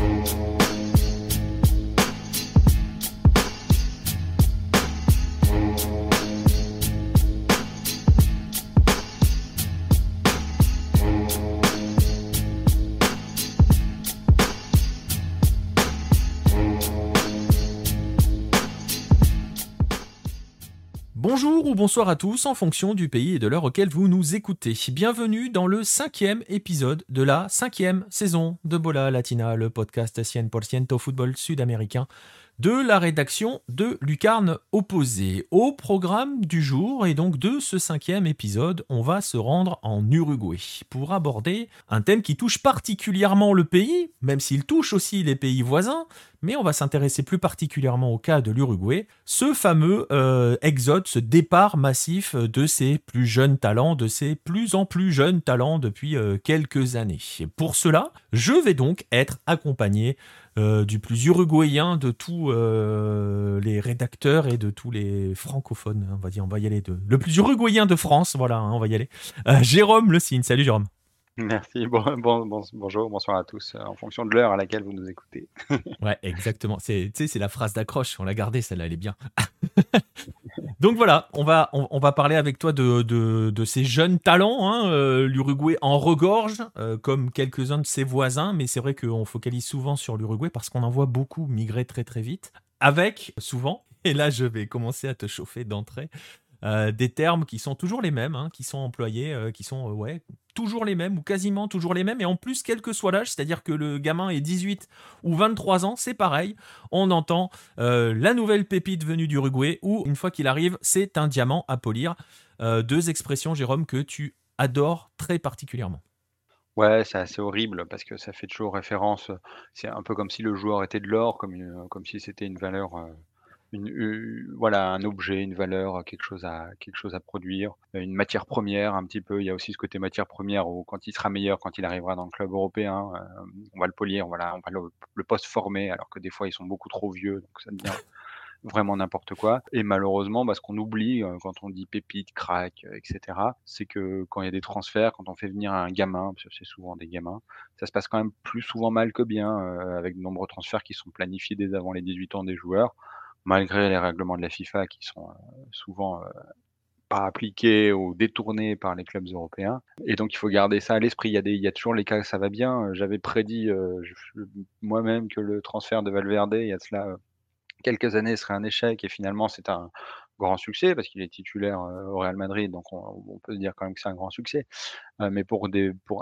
Bonjour bonsoir à tous en fonction du pays et de l'heure auquel vous nous écoutez. Bienvenue dans le cinquième épisode de la cinquième saison de Bola Latina, le podcast 100% football sud-américain de la rédaction de Lucarne Opposé. Au programme du jour et donc de ce cinquième épisode, on va se rendre en Uruguay pour aborder un thème qui touche particulièrement le pays, même s'il touche aussi les pays voisins, mais on va s'intéresser plus particulièrement au cas de l'Uruguay, ce fameux euh, exode, ce départ massif de ces plus jeunes talents, de ces plus en plus jeunes talents depuis euh, quelques années. Et pour cela, je vais donc être accompagné euh, du plus uruguayen de tous les rédacteurs et de tous les francophones, on va dire, on va y aller, le plus uruguayen de France, voilà, hein, on va y aller. Jérôme Le Signe, salut Jérôme. Merci. Bon, bon, bonjour, bonsoir à tous, euh, en fonction de l'heure à laquelle vous nous écoutez. ouais, exactement. C'est, c'est la phrase d'accroche. On l'a gardée, celle-là, elle est bien. Donc voilà, on va, on, va parler avec toi de, de, ces jeunes talents. Hein, euh, L'Uruguay en regorge, euh, comme quelques-uns de ses voisins, mais c'est vrai qu'on focalise souvent sur l'Uruguay parce qu'on en voit beaucoup migrer très très vite. Avec souvent, et là je vais commencer à te chauffer d'entrée, euh, des termes qui sont toujours les mêmes, hein, qui sont employés, euh, qui sont euh, toujours les mêmes ou quasiment toujours les mêmes, et en plus, quel que soit l'âge, c'est-à-dire que le gamin est 18 ou 23 ans, c'est pareil, on entend la nouvelle pépite venue d'Uruguay, ou une fois qu'il arrive, c'est un diamant à polir. deux expressions, Jérôme, que tu adores très particulièrement. Ouais, c'est assez horrible parce que ça fait toujours référence. C'est un peu comme si le joueur était de l'or, comme si c'était une valeur une, voilà, un objet, une valeur, quelque chose à quelque chose à produire, une matière première un petit peu. Il y a aussi ce côté matière première où quand il sera meilleur, quand il arrivera dans le club européen, euh, on va le polir, voilà, on va le, le post-former, alors que des fois ils sont beaucoup trop vieux, donc ça devient vraiment n'importe quoi. Et malheureusement, bah, ce qu'on oublie euh, quand on dit pépite, crack, euh, etc., c'est que quand il y a des transferts, quand on fait venir un gamin, parce que c'est souvent des gamins, ça se passe quand même plus souvent mal que bien, avec de nombreux transferts qui sont planifiés dès avant les 18 ans des joueurs malgré les règlements de la FIFA qui sont euh, souvent euh, pas appliqués ou détournés par les clubs européens. Et donc il faut garder ça à l'esprit. Il y a, y a toujours les cas, ça va bien. J'avais prédit euh, moi-même que le transfert de Valverde, il y a cela quelques années, serait un échec. Et finalement, c'est un grand succès parce qu'il est titulaire au Real Madrid. Donc on, peut dire quand même que c'est un grand succès. Mais pour,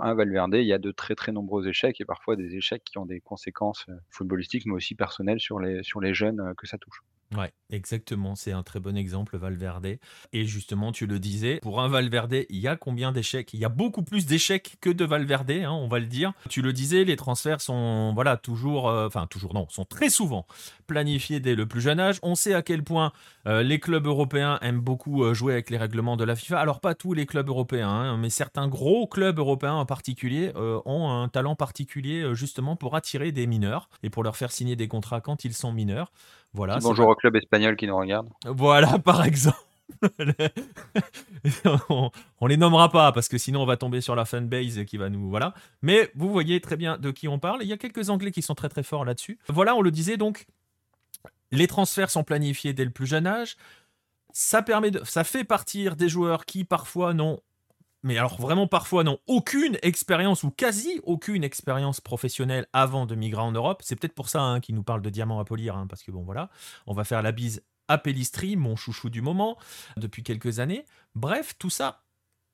un Valverde, il y a de très très nombreux échecs et parfois des échecs qui ont des conséquences footballistiques mais aussi personnelles sur les, sur les jeunes que ça touche. Ouais, exactement. C'est un très bon exemple, Valverde. Et justement, tu le disais, pour un Valverde, il y a combien d'échecs? Il y a beaucoup plus d'échecs que de Valverde, hein, on va le dire. Tu le disais, les transferts sont, voilà, toujours, euh, toujours non, sont très souvent planifiés dès le plus jeune âge. On sait à quel point euh, les clubs européens aiment beaucoup euh, jouer avec les règlements de la FIFA. Alors, pas tous les clubs européens, hein, mais certains gros clubs européens en particulier ont un talent particulier justement pour attirer des mineurs et pour leur faire signer des contrats quand ils sont mineurs. Voilà. Bonjour au club espagnol qui nous regarde. Voilà, par exemple. on, on, les nommera pas parce que sinon on va tomber sur la fanbase qui va nous voilà. Mais vous voyez très bien de qui on parle. Il y a quelques Anglais qui sont très très forts là-dessus. Voilà, on le disait donc. Les transferts sont planifiés dès le plus jeune âge. Ça permet de, ça fait partir des joueurs qui parfois n'ont mais alors vraiment parfois n'ont aucune expérience ou quasi aucune expérience professionnelle avant de migrer en Europe. C'est peut-être pour ça hein, qu'il nous parle de diamants à polir, hein, parce que bon voilà, on va faire la bise à Pellistri, mon chouchou du moment, depuis quelques années. Bref, tout ça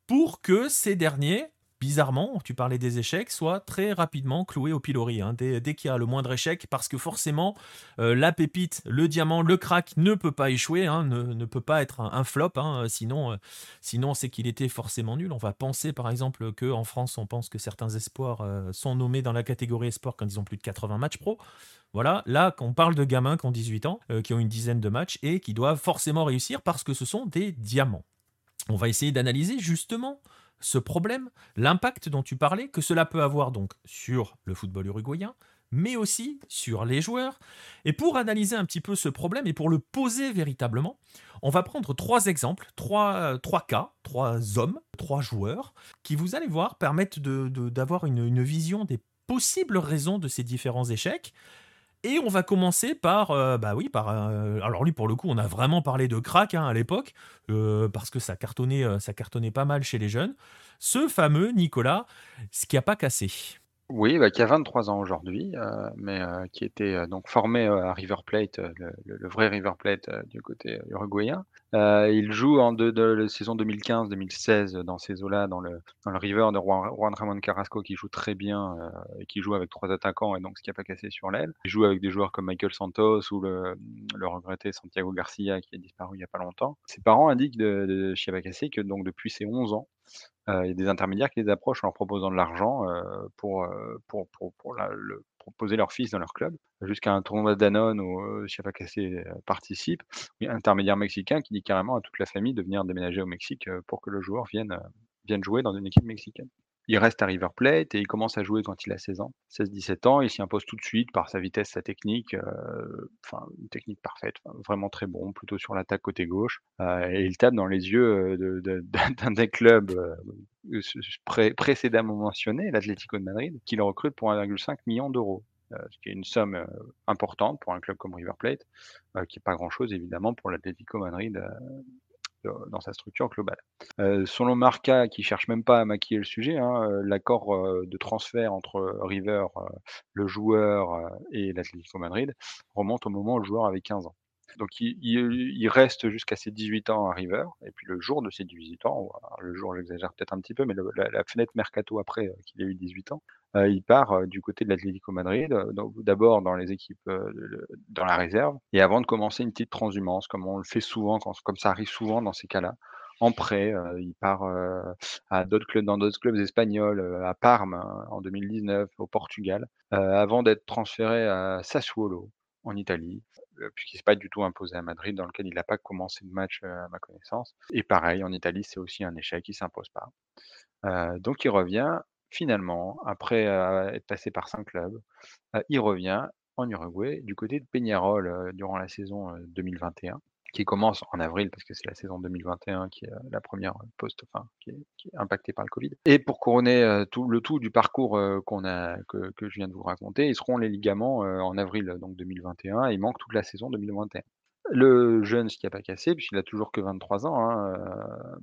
pour que ces derniers bizarrement, tu parlais des échecs, soit très rapidement cloué au pilori hein, dès, qu'il y a le moindre échec, parce que forcément, euh, la pépite, le diamant, le crack ne peut pas échouer, hein, ne, peut pas être un, flop, hein, sinon, euh, sinon c'est qu'il était forcément nul. On va penser par exemple qu'en France, on pense que certains espoirs euh, sont nommés dans la catégorie espoir quand ils ont plus de 80 matchs pro. Voilà, là, on parle de gamins qui ont 18 ans, qui ont une dizaine de matchs et qui doivent forcément réussir parce que ce sont des diamants. On va essayer d'analyser justement ce problème, l'impact dont tu parlais, que cela peut avoir donc sur le football uruguayen, mais aussi sur les joueurs. Et pour analyser un petit peu ce problème et pour le poser véritablement, on va prendre trois exemples, trois, trois cas, trois hommes, trois joueurs, qui vous allez voir permettent d'avoir une, une vision des possibles raisons de ces différents échecs. Et on va commencer par, euh, bah oui, par. Euh, alors lui, pour le coup, on a vraiment parlé de crack hein, à l'époque, euh, parce que ça cartonnait, pas mal chez les jeunes. Ce fameux Nicolas, ce qui a pas cassé. Oui, bah, qui a 23 ans aujourd'hui, euh, mais euh, qui était euh, donc formé à River Plate, le, vrai River Plate du côté uruguayen. il joue en de, la saison 2015-2016 dans ces eaux-là, dans le, dans le River de Juan, Ramon Carrasco, qui joue très bien et qui joue avec trois attaquants, et donc ce qui n'a pas cassé sur l'aile. Il joue avec des joueurs comme Michael Santos ou le, le regretté Santiago Garcia, qui a disparu il n'y a pas longtemps. Ses parents indiquent de, de Chiabacassi que donc depuis ses 11 ans, il y a des intermédiaires qui les approchent en leur proposant de l'argent, pour, pour pour pour proposer leur fils dans leur club, jusqu'à un tournoi Danone où, heu, Chiapacasé, participe. Il y a un intermédiaire mexicain qui dit carrément à toute la famille de venir déménager au Mexique, pour que le joueur vienne jouer dans une équipe mexicaine. Il reste à River Plate et il commence à jouer quand il a 16 ans, 16-17 ans. Il s'y impose tout de suite par sa vitesse, sa technique, euh, enfin une technique parfaite, vraiment très bon, plutôt sur l'attaque côté gauche. Euh, et il tape dans les yeux euh, d'un des clubs précédemment mentionné, l'Atlético de Madrid, qui le recrute pour 1,5 million d'euros. ce qui est une somme importante pour un club comme River Plate, qui n'est pas grand-chose évidemment pour l'Atlético Madrid dans sa structure globale. Euh, selon Marca, qui cherche même pas à maquiller le sujet, hein, euh, l'accord euh, de transfert entre River, le joueur et l'Atlético Madrid remonte au moment où le joueur avait 15 ans. Donc il, reste jusqu'à ses 18 ans à River, et puis le jour de ses 18 ans, le jour j'exagère peut-être un petit peu, mais la, fenêtre mercato après qu'il ait eu 18 ans, euh, il part euh, du côté de l'Atlético Madrid, euh, d'abord dans les équipes dans la réserve, et avant de commencer une petite transhumance, comme on le fait souvent, comme ça arrive souvent dans ces cas-là, en prêt. il part à d'autres clubs, dans d'autres clubs espagnols, à Parme hein, en 2019, au Portugal, avant d'être transféré à Sassuolo en Italie, puisqu'il s'est pas du tout imposé à Madrid, dans lequel il n'a pas commencé de match à ma connaissance. Et pareil, en Italie, c'est aussi un échec, il s'impose pas. donc il revient Finalement, après, être passé par 5 clubs, il revient en Uruguay du côté de Peñarol, durant la saison, 2021, qui commence en avril parce que c'est la saison 2021 qui est, la première post enfin, qui est impactée par le covid et pour couronner, tout le tout du parcours, qu'on a que que je viens de vous raconter, ils seront les ligaments, en avril, donc 2021 et il manque toute la saison 2021. Le jeune ce qui a pas cassé, puisqu'il a toujours que 23 ans, hein,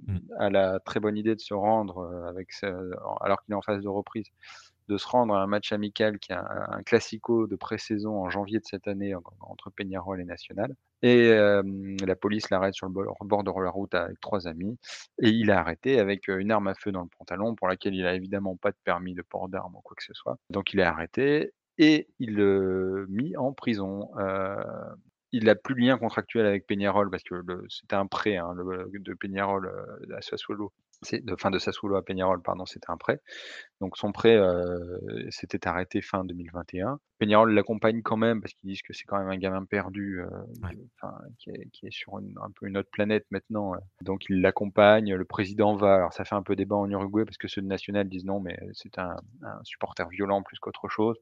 mmh. a la très bonne idée de se rendre, avec alors qu'il est en phase de reprise, de se rendre à un match amical qui est un classico de pré-saison en janvier de cette année entre Peñarol et National et la police l'arrête sur le bord de la route avec trois amis et il est arrêté avec, une arme à feu dans le pantalon pour laquelle il a évidemment pas de permis de port d'armes ou quoi que ce soit. Donc il est arrêté et il est mis en prison, il n'a plus de lien contractuel avec Peñarol parce que c'était un prêt hein, de Peñarol euh, à Sassuolo. De, fin de Sassuolo à Peñarol, pardon, c'était un prêt. Donc son prêt euh, s'était arrêté fin 2021. Peñarol l'accompagne quand même parce qu'ils disent que c'est quand même un gamin perdu euh, qui, est, sur un peu une autre planète maintenant. Donc il l'accompagne, le président va. Alors ça fait un peu débat en Uruguay parce que ceux de National disent non, mais c'est un, supporter violent plus qu'autre chose.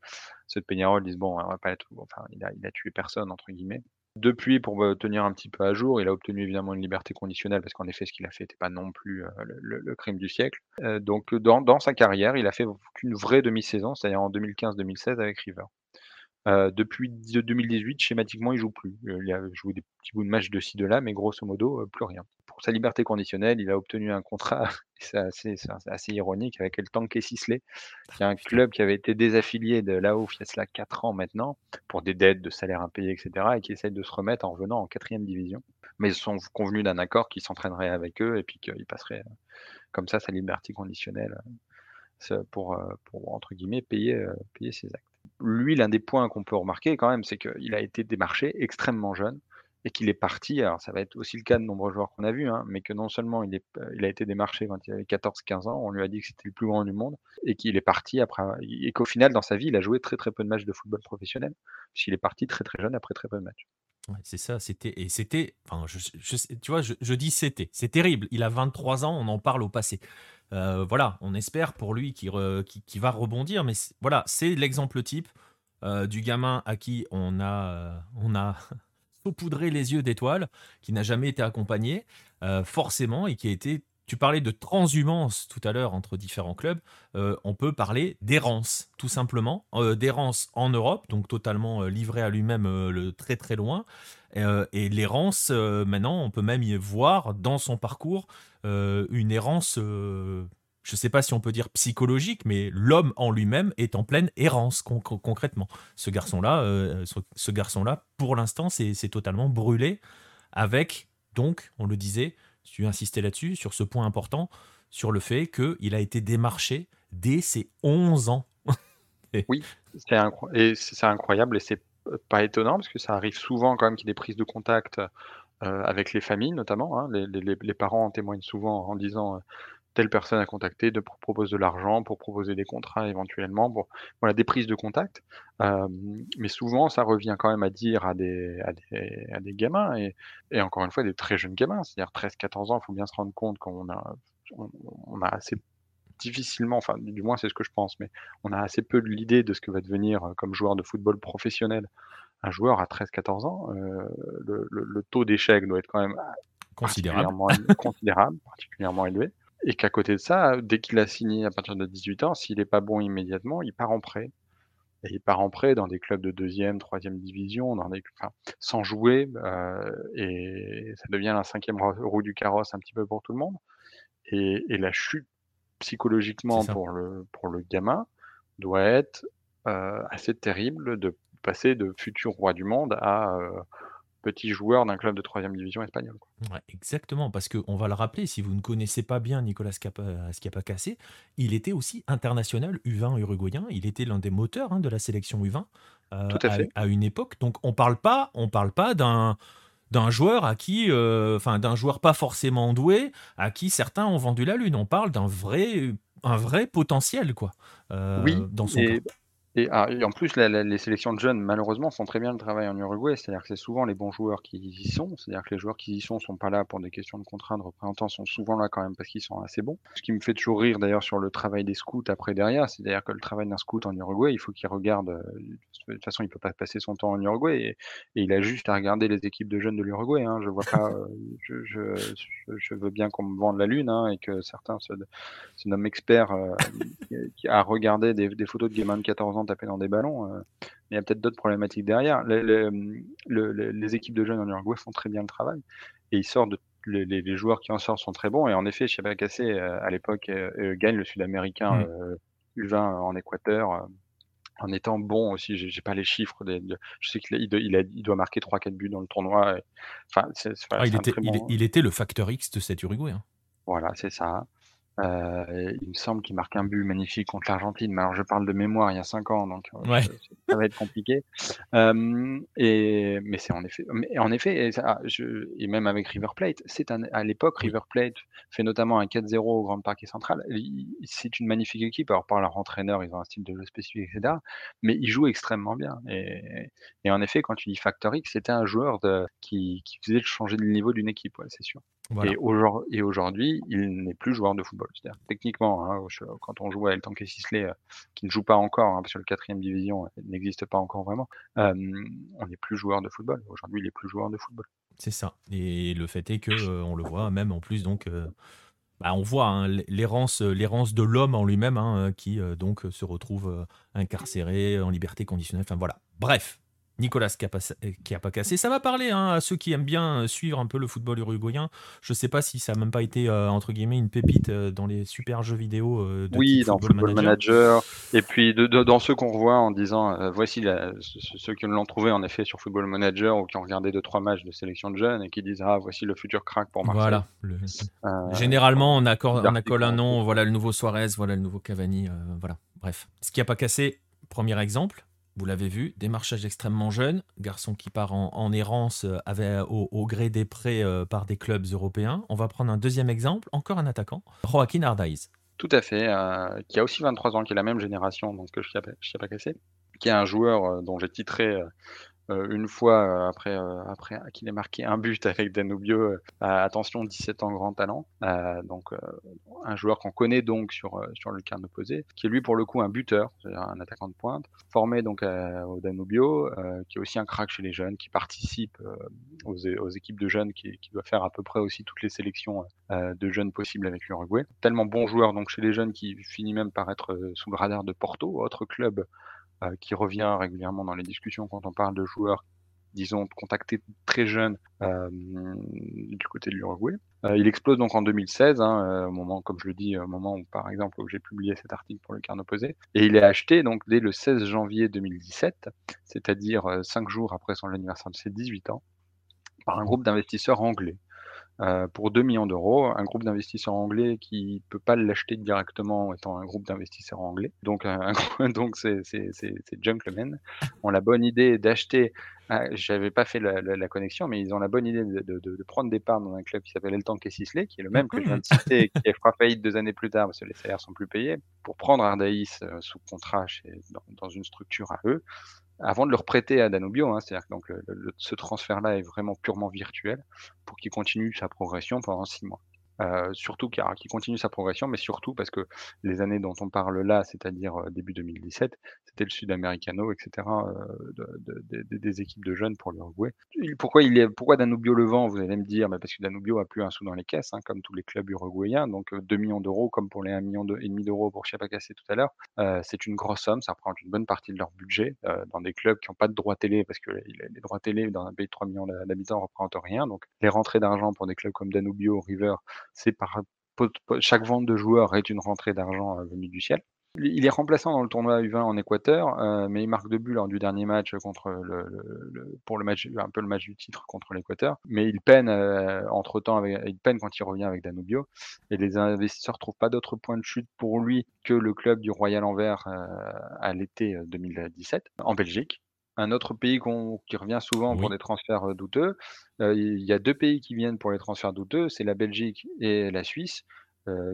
Ceux de Peñarol disent bon, on va pas être, enfin, il a, il a tué personne entre guillemets. Depuis, pour me tenir un petit peu à jour, il a obtenu évidemment une liberté conditionnelle parce qu'en effet, ce qu'il a fait n'était pas non plus euh, le, crime du siècle. Euh, donc, dans, sa carrière, il a fait qu'une vraie demi-saison, c'est-à-dire en 2015-2016 avec River. Euh, depuis 2018, schématiquement, il joue plus. Il a joué des petits bouts de match de ci, de là, mais grosso modo, plus rien pour sa liberté conditionnelle, il a obtenu un contrat, c'est assez, assez, ironique, avec le Tanké Sisley, qui est un club qui avait été désaffilié de là-haut il y a cela 4 ans maintenant, pour des dettes de salaires impayés, etc., et qui essaye de se remettre en revenant en quatrième division. Mais ils sont convenus d'un accord qui s'entraînerait avec eux et puis qu'il passerait comme ça sa liberté conditionnelle pour, euh, pour entre guillemets, payer, euh, payer ses actes. Lui, l'un des points qu'on peut remarquer quand même, c'est qu'il a été démarché extrêmement jeune et qu'il est parti, alors ça va être aussi le cas de nombreux joueurs qu'on a vus, hein, mais que non seulement euh, il a été démarché quand il avait 14-15 ans, on lui a dit que c'était le plus grand du monde, et qu'il est parti après, et qu'au final, dans sa vie, il a joué très très peu de matchs de football professionnel, puisqu'il est parti très très jeune après très peu de matchs. c'est ça, c'était, et c'était, tu vois, je, dis c'était, c'est terrible, il a 23 ans, on en parle au passé. Euh, voilà, on espère pour lui qu'il qui, va rebondir, mais voilà, c'est l'exemple type du gamin à qui on a, on a saupoudré les yeux d'étoiles, qui n'a jamais été accompagné, forcément, et qui a été tu parlais de transhumance tout à l'heure entre différents clubs. Euh, on peut parler d'errance, tout simplement. Euh, d'errance en Europe, donc totalement euh, livré à lui-même le très très loin. et l'errance, maintenant, on peut même y voir dans son parcours une errance, je ne sais pas si on peut dire psychologique, mais l'homme en lui-même est en pleine errance concrètement. Ce garçon-là, ce garçon-là, pour l'instant, c'est totalement brûlé avec, donc, on le disait, tu insistais là-dessus, sur ce point important, sur le fait qu'il a été démarché dès ses 11 ans. oui, c'est incroyable et c'est pas étonnant parce que ça arrive souvent quand même qu'il y ait des prises de contact euh, avec les familles notamment. Hein. Les, parents en témoignent souvent en disant euh, telle personne à contacter de, propose de l'argent, pour proposer des contrats éventuellement, pour voilà, des prises de contact. mais souvent, ça revient quand même à dire à des, à des, à des gamins, et, et, encore une fois, des très jeunes gamins, c'est-à-dire 13-14 ans, il faut bien se rendre compte qu'on a, on, a assez difficilement, enfin du moins c'est ce que je pense, mais on a assez peu de l'idée de ce que va devenir comme joueur de football professionnel un joueur à 13-14 ans. le, le, taux d'échec doit être quand même considérable, considérable particulièrement élevé. Et qu'à côté de ça, dès qu'il a signé à partir de 18 ans, s'il n'est pas bon immédiatement, il part en prêt. Et il part en prêt dans des clubs de deuxième, troisième division, dans des, enfin, sans jouer, euh, et ça devient la cinquième roue du carrosse un petit peu pour tout le monde. Et, et la chute psychologiquement pour le, pour le gamin doit être euh, assez terrible de passer de futur roi du monde à euh, petit joueur d'un club de troisième division espagnol. exactement, parce qu'on va le rappeler, si vous ne connaissez pas bien Nicolas Schiapacassé, il était aussi international U20 uruguayen, il était l'un des moteurs hein, de la sélection U20 euh, à, à, une époque. Donc on parle pas, on parle pas d'un d'un joueur à qui, euh, enfin d'un joueur pas forcément doué, à qui certains ont vendu la lune. On parle d'un vrai, un vrai potentiel quoi. Euh, oui, dans son ah, et, en plus, les sélections de jeunes, malheureusement, font très bien le travail en Uruguay. C'est-à-dire que c'est souvent les bons joueurs qui y sont. C'est-à-dire que les joueurs qui y sont sont pas là pour des questions de contrat de représentants, sont souvent là quand même parce qu'ils sont assez bons. Ce qui me fait toujours rire d'ailleurs sur le travail des scouts après derrière, c'est-à-dire que le travail d'un scout en Uruguay, il faut qu'il regarde. Euh, de toute façon, il peut pas passer son temps en Uruguay et, il a juste à regarder les équipes de jeunes de l'Uruguay. Hein. Je vois pas. Euh, je, veux bien qu'on me vende la lune hein, et que certains se, se nomment experts euh, a regardé des, des, photos de gamins de 14 ans taper dans des ballons. Euh, il y a peut-être d'autres problématiques derrière. Les, équipes de jeunes en Uruguay font très bien le travail et ils sortent de, les, joueurs qui en sortent sont très bons. Et en effet, Chabakassé, euh, à l'époque, euh, gagne le Sud-Américain U20 en Équateur en étant bon aussi. J'ai pas les chiffres. je sais qu'il il, doit marquer 3-4 buts dans le tournoi. enfin, ah, il, était, il, était, le facteur X de cet Uruguay. Hein. Voilà, c'est ça. Euh, il me semble qu'il marque un but magnifique contre l'Argentine, mais alors je parle de mémoire il y a 5 ans, donc euh, ça va être compliqué. Euh, et, mais c'est en effet, mais en effet, et, ah, je, et, même avec River Plate, c'est à l'époque River Plate fait notamment un 4-0 au Grand Parquet Central. C'est une magnifique équipe. Alors par leur entraîneur, ils ont un style de jeu spécifique, etc. Mais ils jouent extrêmement bien. Et, et en effet, quand tu dis Factor X, c'était un joueur de, qui, qui faisait changer le niveau d'une équipe, ouais, c'est sûr. Et aujourd'hui, il n'est plus joueur de football. C'est-à-dire, techniquement, hein, quand on joue à El Tanque Sisley, euh, qui ne joue pas encore, hein, parce que le quatrième division n'existe pas encore vraiment, on n'est plus joueur de football. Aujourd'hui, il est plus joueur de football. C'est ça. Et le fait est que euh, on le voit même en plus donc. Euh, bah, on voit hein, l'errance, l'errance de l'homme en lui-même qui donc se retrouve incarcéré en liberté conditionnelle. Enfin voilà. Bref, Nicolas qui a pas cassé. Ça va parler hein, à ceux qui aiment bien euh, suivre un peu le football uruguayen. Je ne sais pas si ça n'a même pas été euh, entre guillemets une pépite euh, dans les super jeux vidéo de Oui, dans Football, Manager. Et puis dans ceux qu'on revoit en disant voici ceux qui l'ont trouvé en effet sur Football Manager ou qui ont regardé deux trois matchs de sélection de jeunes et qui disent ah voici le futur crack pour Marseille. Voilà. Généralement on accorde, on accole un nom. Voilà le nouveau Suarez, voilà le nouveau Cavani. voilà. Bref, ce qui a pas cassé. Premier exemple, vous l'avez vu, démarchage extrêmement jeune, garçon qui part en, errance euh, avait, au, gré des prêts euh, par des clubs européens. On va prendre un deuxième exemple, encore un attaquant, Joaquin Ardaiz. Tout à fait, euh, qui a aussi 23 ans, qui est la même génération donc, que je ne pas cassé, qui est un joueur dont j'ai titré une fois après, après qu'il ait marqué un but avec Danubio. attention, 17 ans, grand talent. donc un joueur qu'on connaît donc sur, sur le carnet opposé, qui est lui pour le coup un buteur, un attaquant de pointe, formé donc au Danubio, qui est aussi un crack chez les jeunes, qui participe aux, aux, équipes de jeunes, qui, qui, doit faire à peu près aussi toutes les sélections de jeunes possibles avec l'Uruguay. Tellement bon joueur donc chez les jeunes qui finit même par être sous le radar de Porto, autre club euh, qui revient régulièrement dans les discussions quand on parle de joueurs disons, contactés très jeunes euh, du côté de l'Uruguay. Euh, il explose donc en 2016, hein, au moment, comme je le dis, au moment où, par exemple, j'ai publié cet article pour le Carnet Opposé. Et il est acheté donc dès le 16 janvier 2017, c'est-à-dire cinq jours après son anniversaire de ses 18 ans, par un groupe d'investisseurs anglais. Euh, pour 2 millions d'euros, un groupe d'investisseurs anglais qui peut pas l'acheter directement étant un groupe d'investisseurs anglais. Donc, un, donc c'est, c'est, c'est, c'est Junklemen ont la bonne idée d'acheter. Ah, j'avais pas fait la, la, connexion, mais ils ont la bonne idée de, de, de prendre des parts dans un club qui s'appelle El Tanque Sisley, qui est le même que je viens de citer, et qui fera faillite deux années plus tard parce que les salaires sont plus payés, pour prendre Ardaïs euh, sous contrat chez, dans, dans, une structure à eux avant de le prêter à Danubio. Hein, C'est-à-dire donc, ce transfert-là est vraiment purement virtuel pour qu'il continue sa progression pendant six mois. Euh, surtout car qui continue sa progression, mais surtout parce que les années dont on parle là, c'est-à-dire euh, début 2017, c'était le Sud-Americano, etc., euh, de, de, des équipes de jeunes pour l'Uruguay. Pourquoi, il est, pourquoi Danubio le vend Vous allez me dire, mais parce que Danubio a plus un sou dans les caisses, hein, comme tous les clubs uruguayens, donc 2 millions d'euros, comme pour les 1 million et demi d'euros pour Chiapacassé tout à l'heure, c'est une grosse somme, ça représente une bonne partie de leur budget dans des clubs qui n'ont pas de droits télé, parce que les, droits télé dans un pays de 3 millions d'habitants ne représentent rien, donc les rentrées d'argent pour des clubs comme Danubio, River, chaque vente de joueurs est une rentrée d'argent euh, venue du ciel. Il est remplaçant dans le tournoi U20 en Équateur, euh, mais il marque deux buts lors du dernier match pour le match, du titre contre l'Équateur. Mais il peine euh, entre temps, avec, il peine quand il revient avec Danubio. Et les investisseurs trouvent pas d'autre point de chute pour lui que le club du Royal Anvers à l'été 2017 en Belgique un autre pays qui revient souvent pour des transferts douteux. il y a deux pays qui viennent pour les transferts douteux, c'est la Belgique et la Suisse.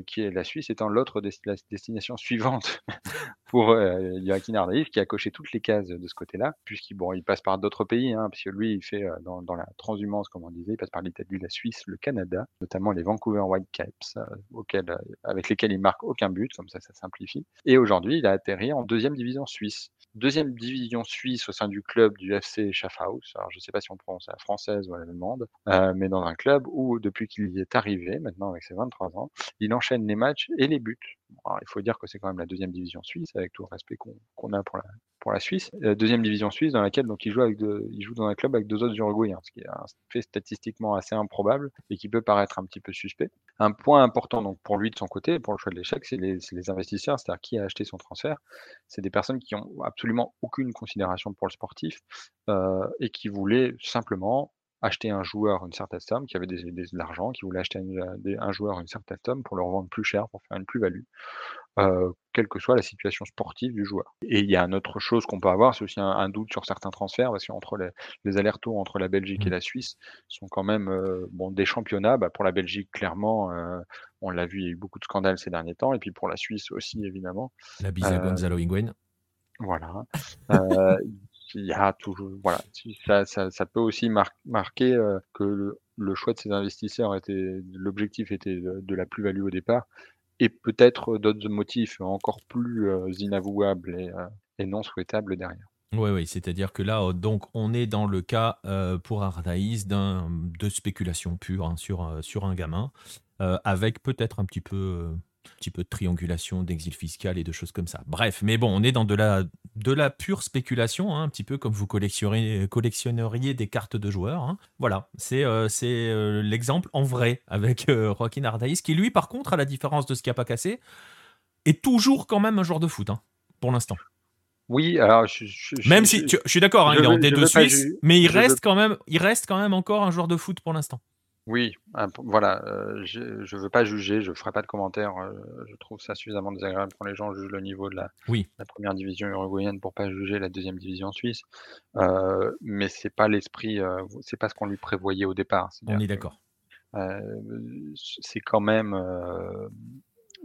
qui est la Suisse étant l'autre destination suivante pour euh, Joaquin qui a coché toutes les cases de ce côté-là, puisqu'il bon, il passe par d'autres pays, hein, puisque lui, il fait dans, la transhumance, comme on disait, il passe par l'Italie, la Suisse, le Canada, notamment les Vancouver Whitecaps, auxquels, avec lesquels il marque aucun but, comme ça, ça simplifie. Et aujourd'hui, il a atterri en deuxième division suisse deuxième division suisse au sein du club du FC Schaffhaus. Alors, je ne sais pas si on prononce la française ou la allemande, euh, mais dans un club où, depuis qu'il y est arrivé, maintenant avec ses 23 ans, il enchaîne les matchs et les buts. Alors, il faut dire que c'est quand même la deuxième division suisse, avec tout le respect qu'on a pour la, pour la Suisse. Deuxième division suisse dans laquelle donc, il, joue avec il joue dans un club avec deux autres Uruguayens, ce qui est un fait statistiquement assez improbable et qui peut paraître un petit peu suspect. Un point important donc, pour lui de son côté, pour le choix de l'échec, c'est les, les, investisseurs, c'est-à-dire qui a acheté son transfert. C'est des personnes qui ont absolument aucune considération pour le sportif euh, et qui voulaient simplement acheter un joueur une certaine somme, qui avait des, de l'argent, qui voulait acheter un, joueur une certaine somme pour le revendre plus cher, pour faire une plus-value, euh, quelle que soit la situation sportive du joueur. Et il y a une autre chose qu'on peut avoir, c'est aussi un, doute sur certains transferts, parce qu'entre les, les allers-retours entre la Belgique et mmh. la Suisse sont quand même euh, bon, des championnats. Bah, pour la Belgique, clairement, euh, on l'a vu, il y a eu beaucoup de scandales ces derniers temps, et puis pour la Suisse aussi, évidemment. La bise à Gonzalo Higuain. Voilà il y a toujours, voilà, ça, ça, peut aussi marquer euh, que le, choix de ces investisseurs était, l'objectif était de, la plus-value au départ, et peut-être d'autres motifs encore plus euh, inavouables et, euh, et, non souhaitables derrière. Oui, oui, c'est-à-dire que là, donc, on est dans le cas pour Ardaïs de spéculation pure hein, sur, sur un gamin, avec peut-être un petit peu petit peu de triangulation, d'exil fiscal et de choses comme ça. Bref, mais bon, on est dans de la, de la pure spéculation, hein, un petit peu comme vous collectionneriez des cartes de joueurs. Hein. Voilà, c'est euh, euh, l'exemple en vrai avec euh, Joaquin Ardaïs, qui lui, par contre, à la différence de ce qui n'a pas cassé, est toujours quand même un joueur de foot, hein, pour l'instant. Oui, alors je, même si je suis d'accord, il est en D2 Suisse, mais il reste quand même, il reste quand même encore un joueur de foot pour l'instant. Oui, voilà, euh, je ne veux pas juger, je ne ferai pas de commentaires, euh, je trouve ça suffisamment désagréable quand les gens jugent le niveau de la Oui. la 1 division uruguayenne pour pas juger la deuxième division suisse. Euh, mais c'est pas l'esprit, c'est pas ce qu'on lui prévoyait au départ. On est d'accord. c'est quand même,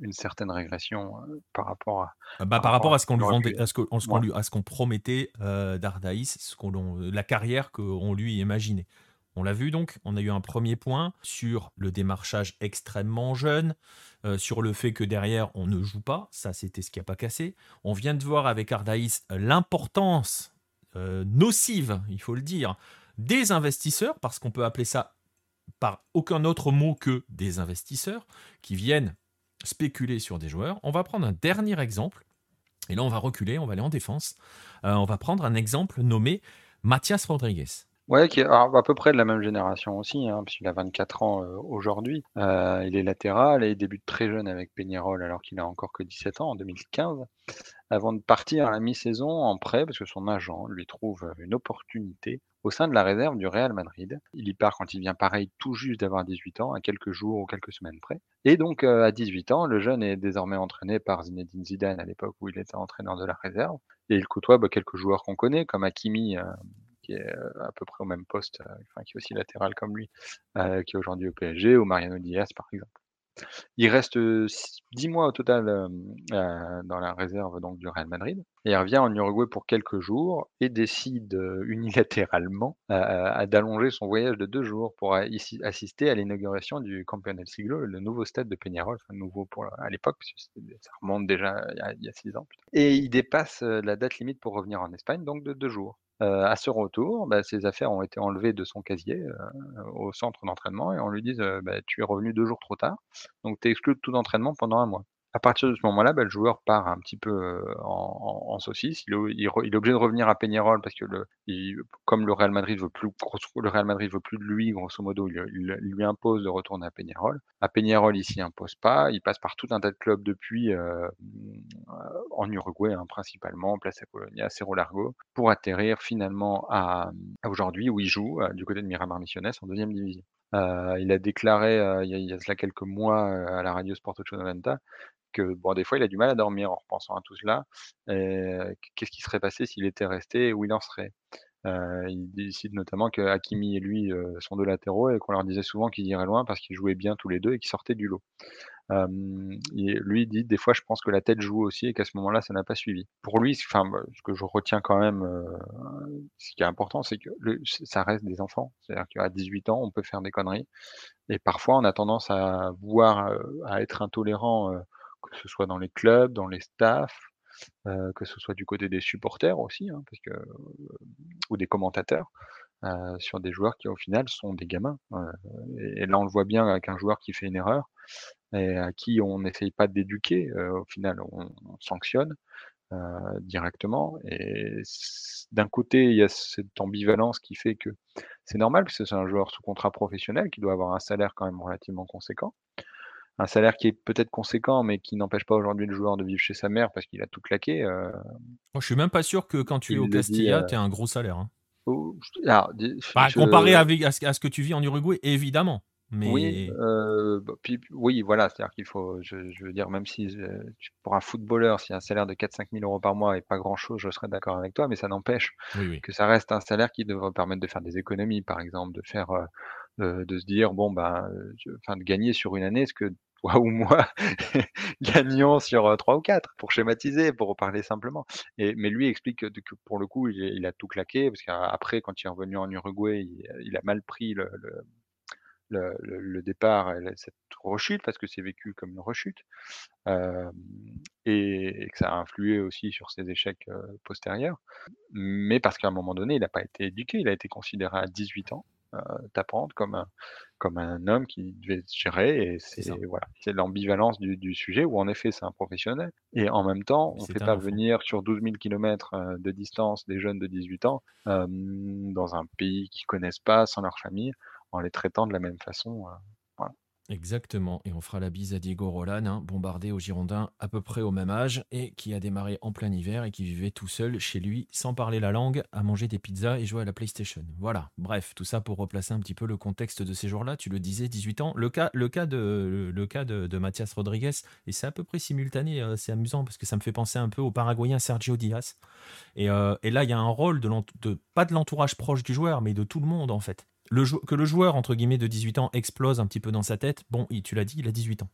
une certaine régression par rapport à. Ah bah, par, rapport à ce qu'on lui vendait, à ce qu'on lui, à ce qu'on promettait d'Ardaïs, ce qu'on, la carrière qu'on lui imaginait. On l'a vu donc, on a eu un premier point sur le démarchage extrêmement jeune, sur le fait que derrière on ne joue pas, ça c'était ce qui n'a pas cassé. On vient de voir avec Ardaïs l'importance nocive, il faut le dire, des investisseurs, parce qu'on peut appeler ça par aucun autre mot que des investisseurs qui viennent spéculer sur des joueurs. On va prendre un dernier exemple, et là on va reculer, on va aller en défense. Euh, on va prendre un exemple nommé Mathias Rodriguez. Ouais, qui est à peu près de la même génération aussi, hein, puisqu'il a 24 ans euh, aujourd'hui. Euh, il est latéral et il débute très jeune avec Peñarol alors qu'il a encore que 17 ans en 2015, avant de partir à la mi-saison en prêt parce que son agent lui trouve une opportunité au sein de la réserve du Real Madrid. Il y part quand il vient pareil tout juste d'avoir 18 ans, à quelques jours ou quelques semaines près. Et donc euh, à 18 ans, le jeune est désormais entraîné par Zinedine Zidane à l'époque où il était entraîneur de la réserve. Et il côtoie bah, quelques joueurs qu'on connaît, comme Hakimi, qui est euh, à peu près au même poste, enfin, qui est aussi latéral comme lui, qui est aujourd'hui au PSG, ou Mariano Diaz par exemple. Il reste 10 mois au total dans la réserve donc, du Real Madrid. Et il revient en Uruguay pour quelques jours et décide unilatéralement d'allonger son voyage de deux jours pour assister à l'inauguration du Campeón del Siglo, le nouveau stade de Peñarol, nouveau pour à l'époque, ça remonte déjà il y a 6 ans. Et il dépasse la date limite pour revenir en Espagne, donc de deux jours. Euh, à ce retour, bah, ses affaires ont été enlevées de son casier euh, au centre d'entraînement et on lui dit bah, Tu es revenu deux jours trop tard, donc tu es exclu de tout entraînement pendant un mois à partir de ce moment-là, bah, le joueur part un petit peu en, saucisse. Il est, obligé de revenir à Peñarol parce que comme le Real Madrid veut plus, le Real Madrid veut plus de lui, grosso modo, il, lui impose de retourner à Peñarol. À Peñarol, il s'y impose pas. Il passe par tout un tas de clubs depuis, en Uruguay hein, principalement, Place Colonia, Cerro Largo, pour atterrir finalement à, aujourd'hui où il joue du côté de Miramar Misiones en deuxième division. il a déclaré il, y a, cela quelques mois à la radio Sport 90 bon, des fois, il a du mal à dormir en repensant à tout cela. Qu'est-ce qui serait passé s'il était resté où il en serait? Il décide notamment que Hakimi et lui sont deux latéraux et qu'on leur disait souvent qu'ils iraient loin parce qu'ils jouaient bien tous les deux et qu'ils sortaient du lot. lui dit des fois je pense que la tête joue aussi et qu'à ce moment-là ça n'a pas suivi. Pour lui, enfin ce que je retiens quand même, ce qui est important, c'est que ça reste des enfants. C'est-à-dire qu'à 18 ans on peut faire des conneries et parfois on a tendance à voir à être intolérant que ce soit dans les clubs, dans les staffs, que ce soit du côté des supporters aussi, hein, parce que, ou des commentateurs, sur des joueurs qui au final sont des gamins. et, là on le voit bien avec un joueur qui fait une erreur et à qui on n'essaye pas d'éduquer, au final on, sanctionne directement. Et d'un côté il y a cette ambivalence qui fait que c'est normal, puisque c'est un joueur sous contrat professionnel qui doit avoir un salaire quand même relativement conséquent un salaire qui est peut-être conséquent, mais qui n'empêche pas aujourd'hui le joueur de vivre chez sa mère parce qu'il a tout claqué. Euh, je suis même pas sûr que quand tu es au Castilla, euh, tu as un gros salaire. Hein. Bah, comparé avec, à, ce, que tu vis en Uruguay, évidemment. Mais... Oui, euh, bah, oui, voilà, c'est-à-dire qu'il faut, je, veux dire, même si pour un footballeur, si un salaire de 4-5 000 euros par mois et pas grand-chose, je serais d'accord avec toi, mais ça n'empêche que ça reste un salaire qui devrait permettre de faire des économies, par exemple, de faire, de se dire, bon, ben, enfin, de gagner sur une année ce que toi ou moi gagnons sur trois ou quatre, pour schématiser, pour parler simplement. Et, mais lui explique que, pour le coup, il, a tout claqué, parce qu'après, quand il est revenu en Uruguay, il, a mal pris le, départ, cette rechute, parce que c'est vécu comme une rechute, et, que ça a influé aussi sur ses échecs postérieurs. Mais parce qu'à un moment donné, il n'a pas été éduqué, il a été considéré à 18 ans euh, t'apprendre comme un, comme un homme qui devait se gérer. Et c'est voilà, c'est l'ambivalence du, du, sujet où en effet c'est un professionnel. Et en même temps, on ne fait pas venir sur 12 000 km de distance des jeunes de 18 ans euh, dans un pays qu'ils connaissent pas, sans leur famille, en les traitant de la même façon. Euh, Exactement, et on fera la bise à Diego Roland, hein, bombardé au Girondin à peu près au même âge, et qui a démarré en plein hiver et qui vivait tout seul chez lui, sans parler la langue, à manger des pizzas et jouer à la PlayStation. Voilà, bref, tout ça pour replacer un petit peu le contexte de ces jours-là. Tu le disais, 18 ans. Le cas, de, le, Mathias Rodriguez, et c'est à peu près simultané, euh, c'est amusant parce que ça me fait penser un peu au Paraguayen Sergio Diaz. Et, euh, et là, il y a un rôle, de, de pas de l'entourage proche du joueur, mais de tout le monde en fait que le joueur, entre guillemets, de 18 ans explose un petit peu dans sa tête, bon, tu l'as dit, il a 18 ans.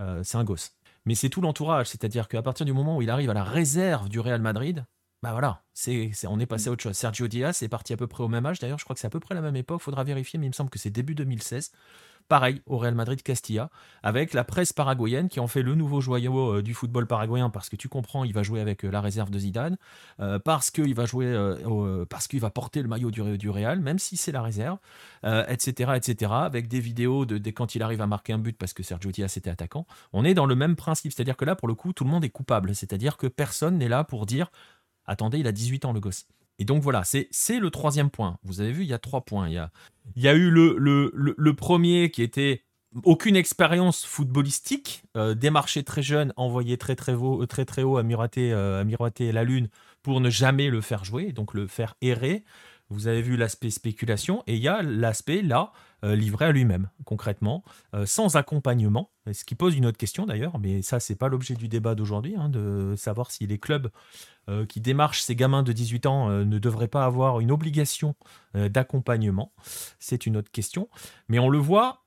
Euh, c'est un gosse. mais c'est tout l'entourage. C'est-à-dire qu'à partir du moment où il arrive à la réserve du Real Madrid, bah voilà, on est passé à autre chose. Sergio Diaz est parti à peu près au même âge. D'ailleurs, je crois que c'est à peu près la même époque. Faudra vérifier, mais il me semble que c'est début 2016. Pareil au Real Madrid Castilla, avec la presse paraguayenne qui en fait le nouveau joyau euh, du football paraguayen parce que tu comprends, il va jouer avec euh, la réserve de Zidane, euh, parce qu'il va jouer, parce qu'il va porter le maillot du, du Real, même si c'est la réserve, etc., etc. Avec des vidéos de, quand il arrive à marquer un but parce que Sergio Diaz était attaquant. On est dans le même principe, c'est-à-dire que là, pour le coup, tout le monde est coupable, c'est-à-dire que personne n'est là pour dire attendez, il a 18 ans le gosse. Et donc voilà, c'est le troisième point. Vous avez vu, il y a trois points. Il y a, il y a eu le, le, premier qui était aucune expérience footballistique, euh, démarché très jeune, envoyé très très haut, très, très haut à, miroiter, euh, à miroiter la lune pour ne jamais le faire jouer, donc le faire errer. Vous avez vu l'aspect spéculation et il y a l'aspect là euh, livré à lui-même concrètement, euh, sans accompagnement. Ce qui pose une autre question d'ailleurs, mais ça c'est pas l'objet du débat d'aujourd'hui, hein, de savoir si les clubs euh, qui démarchent ces gamins de 18 ans ne devraient pas avoir une obligation d'accompagnement. C'est une autre question, mais on le voit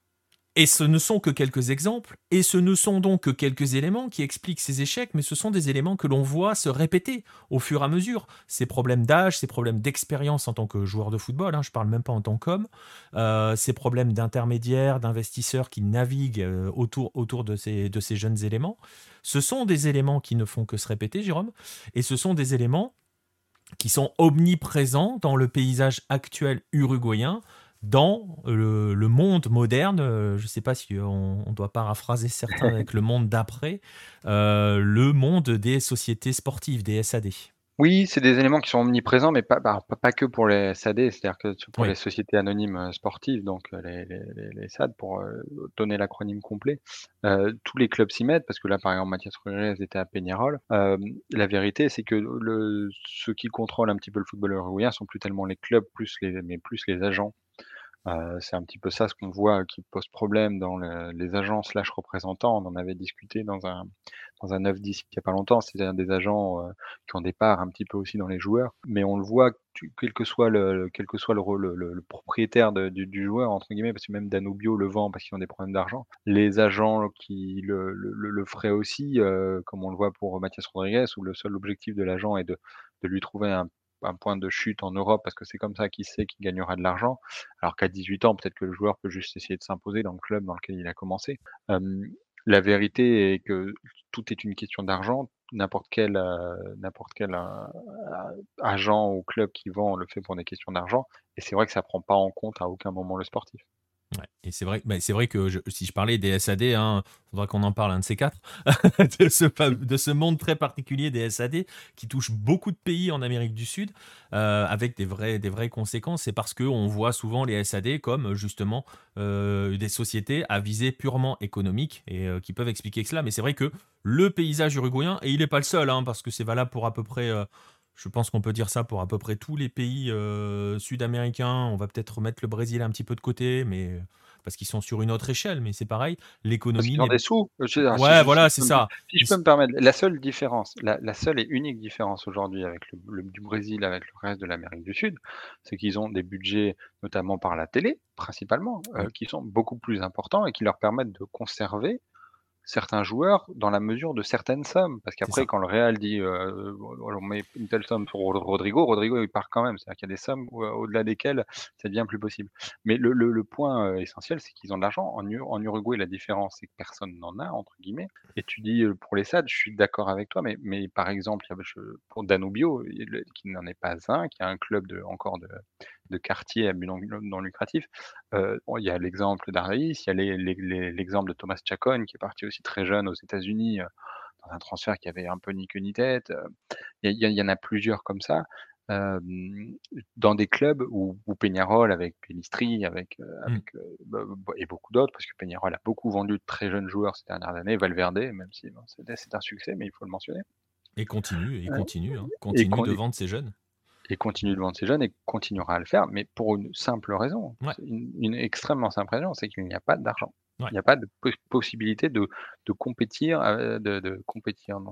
et ce ne sont que quelques exemples, et ce ne sont donc que quelques éléments qui expliquent ces échecs, mais ce sont des éléments que l'on voit se répéter au fur et à mesure. Ces problèmes d'âge, ces problèmes d'expérience en tant que joueur de football, hein, je ne parle même pas en tant qu'homme, euh, ces problèmes d'intermédiaires, d'investisseurs qui naviguent euh, autour, de ces jeunes éléments, ce sont des éléments qui ne font que se répéter, Jérôme, et ce sont des éléments qui sont omniprésents dans le paysage actuel uruguayen, dans le, monde moderne, euh, je ne sais pas si on, doit paraphraser certains avec le monde d'après, euh, le monde des sociétés sportives, des SAD. Oui, c'est des éléments qui sont omniprésents, mais pas, bah, pas, que pour les SAD, c'est-à-dire que pour les sociétés anonymes euh, sportives, donc les, les, SAD, pour donner l'acronyme complet, tous les clubs s'y mettent, parce que là, par exemple, Mathias Rodriguez était à Peñarol. la vérité, c'est que le, ceux qui contrôlent un petit peu le football uruguayen sont plus tellement les clubs, plus les, mais plus les agents c'est un petit peu ça ce qu'on voit qui pose problème dans les agents slash représentants. On en avait discuté dans un dans un 9-10 il n'y a pas longtemps, c'est-à-dire des agents euh, qui ont des parts un petit peu aussi dans les joueurs. Mais on le voit, quel que soit le, quel que soit le, le, propriétaire du, joueur, entre guillemets, parce que même Danubio le vend parce qu'ils ont des problèmes d'argent, les agents qui le, le, feraient aussi, euh, comme on le voit pour Mathias Rodriguez, où le seul objectif de l'agent est de, de lui trouver un un point de chute en Europe parce que c'est comme ça qu'il sait qu'il gagnera de l'argent. Alors qu'à 18 ans, peut-être que le joueur peut juste essayer de s'imposer dans le club dans lequel il a commencé. la vérité est que tout est une question d'argent. N'importe quel, n'importe quel agent ou club qui vend le fait pour des questions d'argent. Et c'est vrai que ça prend pas en compte à aucun moment le sportif. Et c'est vrai, vrai que si je parlais des SAD, il hein, faudra qu'on en parle un de ces quatre, de, ce, de ce monde très particulier des SAD qui touche beaucoup de pays en Amérique du Sud euh, avec des, vrais, des vraies conséquences. C'est parce qu'on voit souvent les SAD comme justement euh, des sociétés à visée purement économique et euh, qui peuvent expliquer cela. Mais c'est vrai que le paysage uruguayen, et il n'est pas le seul, hein, parce que c'est valable pour à peu près je pense qu'on peut dire ça pour à peu près tous les pays euh, sud-américains. On va peut-être remettre le Brésil un petit peu de côté, mais parce qu'ils sont sur une autre échelle, mais c'est pareil. L'économie. Parce des sous. ouais, voilà, c'est ça. Si je peux me permettre, la seule différence, la, seule et unique différence aujourd'hui avec le, du Brésil, avec le reste de l'Amérique du Sud, c'est qu'ils ont des budgets, notamment par la télé, principalement, euh, qui sont beaucoup plus importants et qui leur permettent de conserver certains joueurs dans la mesure de certaines sommes. Parce qu'après, quand le Real dit euh, on met une telle somme pour Rodrigo, Rodrigo il part quand même. C'est-à-dire qu'il y a des sommes euh, au-delà desquelles ça devient plus possible. Mais le, le, point euh, essentiel, c'est qu'ils ont de l'argent. En, en, Uruguay, la différence, c'est que personne n'en a, entre guillemets. Et tu dis pour les SAD, je suis d'accord avec toi, mais, mais par exemple, pour Danubio, qui n'en est pas un, qui a un club de, encore de, de quartier à but non, lucratif. il y a l'exemple d'Aris, il y a l'exemple de Thomas Chacon qui est parti aussi très jeune aux États-Unis dans un transfert qui avait un peu ni queue ni tête. Il y, en a plusieurs comme ça. dans des clubs où, Peñarol avec Pellistri, avec, mmh. bah, bah, et beaucoup d'autres, parce que Peñarol a beaucoup vendu de très jeunes joueurs ces dernières années, Valverde, même si c'est un succès, mais il faut le mentionner. Et continue, et continue, hein, continue de vendre ses jeunes et continue de vendre ses jeunes et continuera à le faire, mais pour une simple raison, une, extrêmement simple raison, c'est qu'il n'y a pas d'argent. Il n'y a pas de possibilité de, de compétir, euh, de, de, compétir, non,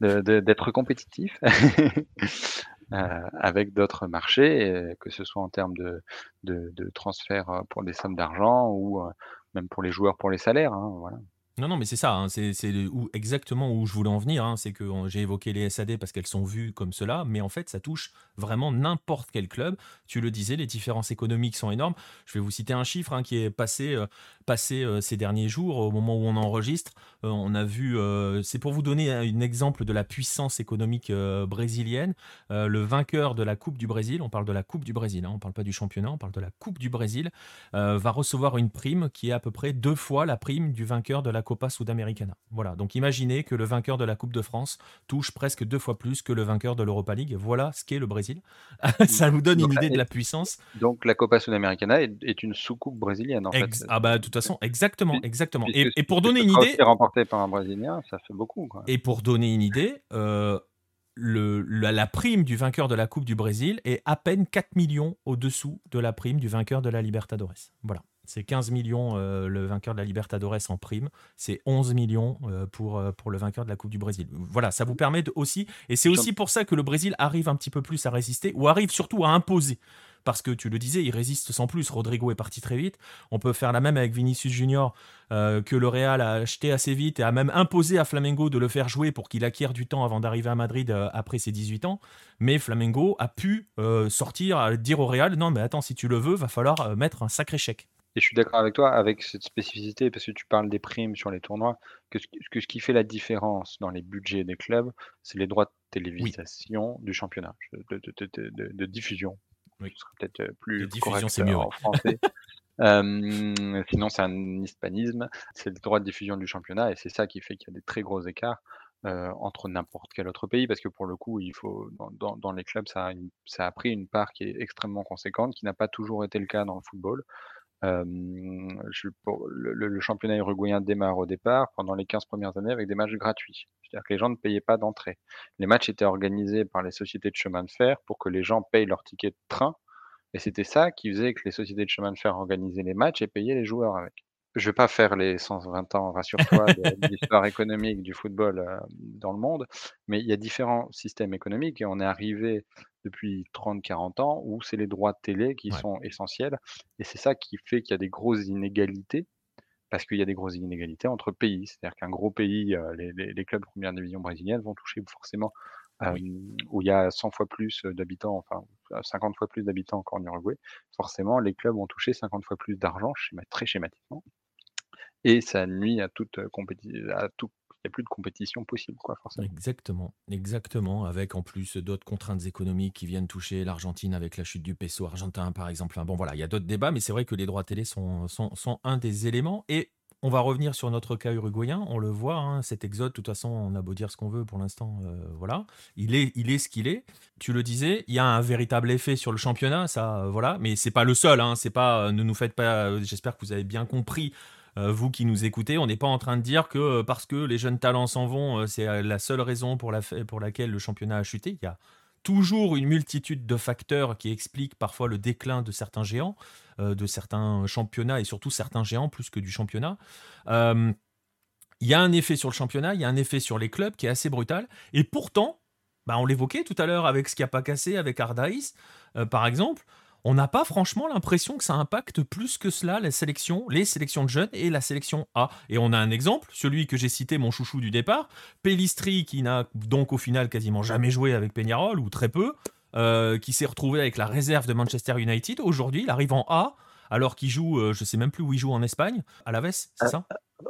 d'être compétitif euh, avec d'autres marchés, que ce soit en termes de, de, de transfert pour des sommes d'argent ou euh, même pour les joueurs pour les salaires. Hein, voilà. Non, non, mais c'est ça, hein, c'est où exactement où je voulais en venir, hein, c'est que j'ai évoqué les SAD parce qu'elles sont vues comme cela, mais en fait, ça touche vraiment n'importe quel club. Tu le disais, les différences économiques sont énormes. Je vais vous citer un chiffre, hein, qui est passé, heu, passé, heu, ces derniers jours, au moment où on enregistre. Heu, on a vu, c'est pour vous donner un exemple de la puissance économique, brésilienne. Le vainqueur de la coupe du Brésil, on parle de la coupe du Brésil, hein, on parle pas du championnat, on parle de la coupe du Brésil, va recevoir une prime qui est à peu près 2 fois la prime du vainqueur de la Copa Sudamericana. Voilà, donc imaginez que le vainqueur de la Coupe de France touche presque deux fois plus que le vainqueur de l'Europa League. Voilà ce qu'est le Brésil. Ça vous donne une Donc idée de et la puissance. donc la Copa Sudamericana est est une sous-coupe brésilienne, en fait, Ex ah bah, de toute façon, exactement, exactement et et pour donner une idée remporté par un Brésilien, ça fait beaucoup, et pour donner une idée, le la la prime du vainqueur de la coupe du Brésil est à peine 4 000 000 au-dessous de la prime du vainqueur de la Libertadores. Voilà, c'est 15 000 000, heu, le vainqueur de la Libertadores en prime, c'est 11 000 000, heu, pour, le vainqueur de la coupe du Brésil. Voilà, ça vous permet de aussi et c'est aussi pour ça que le Brésil arrive un petit peu plus à résister ou arrive surtout à imposer. Parce que tu le disais, il résiste sans plus. Rodrigo est parti très vite. On peut faire la même avec Vinicius Junior, que le Real a acheté assez vite et a même imposé à Flamengo de le faire jouer pour qu'il acquiert du temps avant d'arriver à Madrid, après ses 18 ans. Mais Flamengo a pu, sortir, dire au Real: «Non mais attends, si tu le veux, va falloir, mettre un sacré chèque». Et je suis d'accord avec toi, avec cette spécificité, parce que tu parles des primes sur les tournois, que ce que ce qui fait la différence dans les budgets des clubs, c'est les droits de Oui. télévisation du championnat, de de de de de de diffusion. Oui. Ce serait peut-être, De plus diffusion, correct, c'est mieux, ouais. en français. Sinon c'est un hispanisme. C'est le droit de diffusion du championnat et c'est ça qui fait qu'il y a des très gros écarts, heu, entre n'importe quel autre pays. Parce que pour le coup, il faut dans dans dans les clubs, ça a une ça a pris une part qui est extrêmement conséquente, qui n'a pas toujours été le cas dans le football. Hem, je pour le championnat uruguayen démarre au départ, pendant les 15 premières années avec des matchs gratuits. C'est-à-dire que les gens ne payaient pas d'entrée. Les matchs étaient organisés par les sociétés de chemin de fer pour que les gens payent leur ticket de train et c'était ça qui faisait que les sociétés de chemin de fer organisaient les matchs et payaient les joueurs avec. Je vais pas faire les 120 ans, rassure-toi, de l'histoire économique du football, heu, dans le monde, mais il y a différents systèmes économiques et on est arrivé depuis 30-40 ans où c'est les droits de télé qui Ouais. sont essentiels et c'est ça qui fait qu'il y a des grosses inégalités, parce qu'il y a des grosses inégalités entre pays. C'est-à-dire qu'un gros pays, heu, les les les clubs de 1re division brésilienne vont toucher forcément, Oui. où il y a 100 fois plus, d'habitants, enfin, heu, 50 fois plus d'habitants qu'en Uruguay. Forcément, les clubs vont toucher 50 fois plus d'argent, schéma très schématiquement et ça nuit à toute, à plus de compétition possible, quoi, forcément. Exactement, exactement, avec en plus d'autres contraintes économiques qui viennent toucher l'Argentine avec la chute du peso argentin, par exemple. Bon, voilà, il y a d'autres débats, mais c'est vrai que les droits télé sont sont un des éléments et on va revenir sur notre cas uruguayen. On le voit, hein, cet exode, de toute façon, on a beau dire ce qu'on veut pour l'instant, heu, voilà. Il est il est ce qu'il est. Tu le disais, il y a un véritable effet sur le championnat, ça, heu, voilà, mais c'est pas le seul, hein. C'est pas, heu, ne nous faites pas, heu j'espère que vous avez bien compris, vous qui nous écoutez. On n'est pas en train de dire que, heu, parce que les jeunes talents s'en vont, heu, c'est, la seule raison pour laquelle le championnat a chuté. Il y a toujours une multitude de facteurs qui expliquent parfois le déclin de certains géants, de certains championnats et surtout certains géants plus que du championnat. Il y a un effet sur le championnat, il y a un effet sur les clubs qui est assez brutal et pourtant, bah, on l'évoquait tout à l'heure avec Schiapa Kassé, avec Ardaïs, par exemple, on n'a pas franchement l'impression que ça impacte plus que cela la sélection les sélections de jeunes et la sélection A et on a un exemple, celui que j'ai cité, mon chouchou du départ, Pellistri qui n'a donc au final quasiment jamais joué avec Peñarol ou très peu, heu, qui s'est retrouvé avec la réserve de Manchester United. Aujourd'hui, il arrive en A alors qu'il joue, heu, je sais même plus où il joue en Espagne, Alaves, c'est Heu, ça?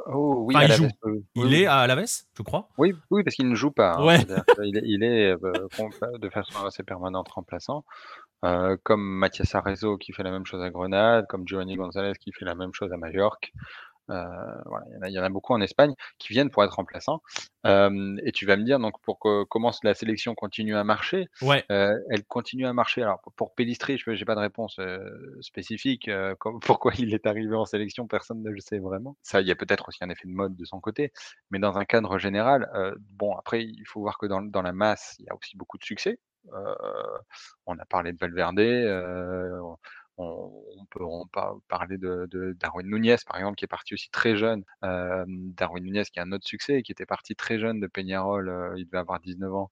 oh oui, Enfin, il joue. oui, oui. Oui, Il est à Alaves, je crois. Oui, oui, parce qu'il ne joue pas, hein. Ouais. Est il est, heu, comp de façon assez permanente remplaçant, heu, comme Mathias Arezzo qui fait la même chose à Grenade, comme Giovanni González qui fait la même chose à Majorque. Voilà, il y en a il y en a beaucoup en Espagne qui viennent pour être remplaçants. Et tu vas me dire donc pour que comment la sélection continue à marcher, Ouais. heu, elle continue à marcher? Alors pour pour Pellistri, je j'ai pas de réponse, heu, spécifique, comme pourquoi il est arrivé en sélection, personne ne le sait vraiment. Ça, il y a peut-être aussi un effet de mode de son côté, mais dans un cadre général, bon après il faut voir que dans dans la masse, il y a aussi beaucoup de succès. On a parlé de Valverde, on, peut parler de, Darwin Nunez, par exemple, qui est parti aussi très jeune. Darwin Nunez, qui a un autre succès, qui était parti très jeune de Peñarol, il devait avoir 19 ans,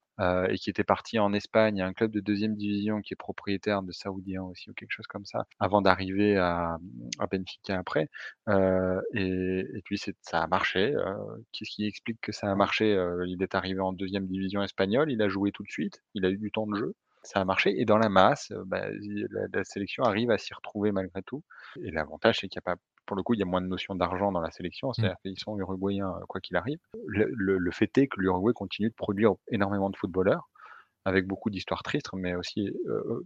et qui était parti en Espagne, un club de deuxième division qui est propriétaire de Saoudiens aussi, ou quelque chose comme ça, avant d'arriver à, Benfica après. et, puis ça a marché. Qu'est-ce qui explique que ça a marché Il est arrivé en deuxième division espagnole, il a joué tout de suite, il a eu du temps de jeu ça a marché et dans la masse, bah, la, sélection arrive à s'y retrouver malgré tout. Et l'avantage, c'est qu'il y a pas, pour le coup, il y a moins de notion d'argent dans la sélection, mmh. c'est-à-dire qu'ils sont uruguayens quoi qu'il arrive. Le, fait est que l'Uruguay continue de produire énormément de footballeurs, avec beaucoup d'histoires tristes, mais aussi,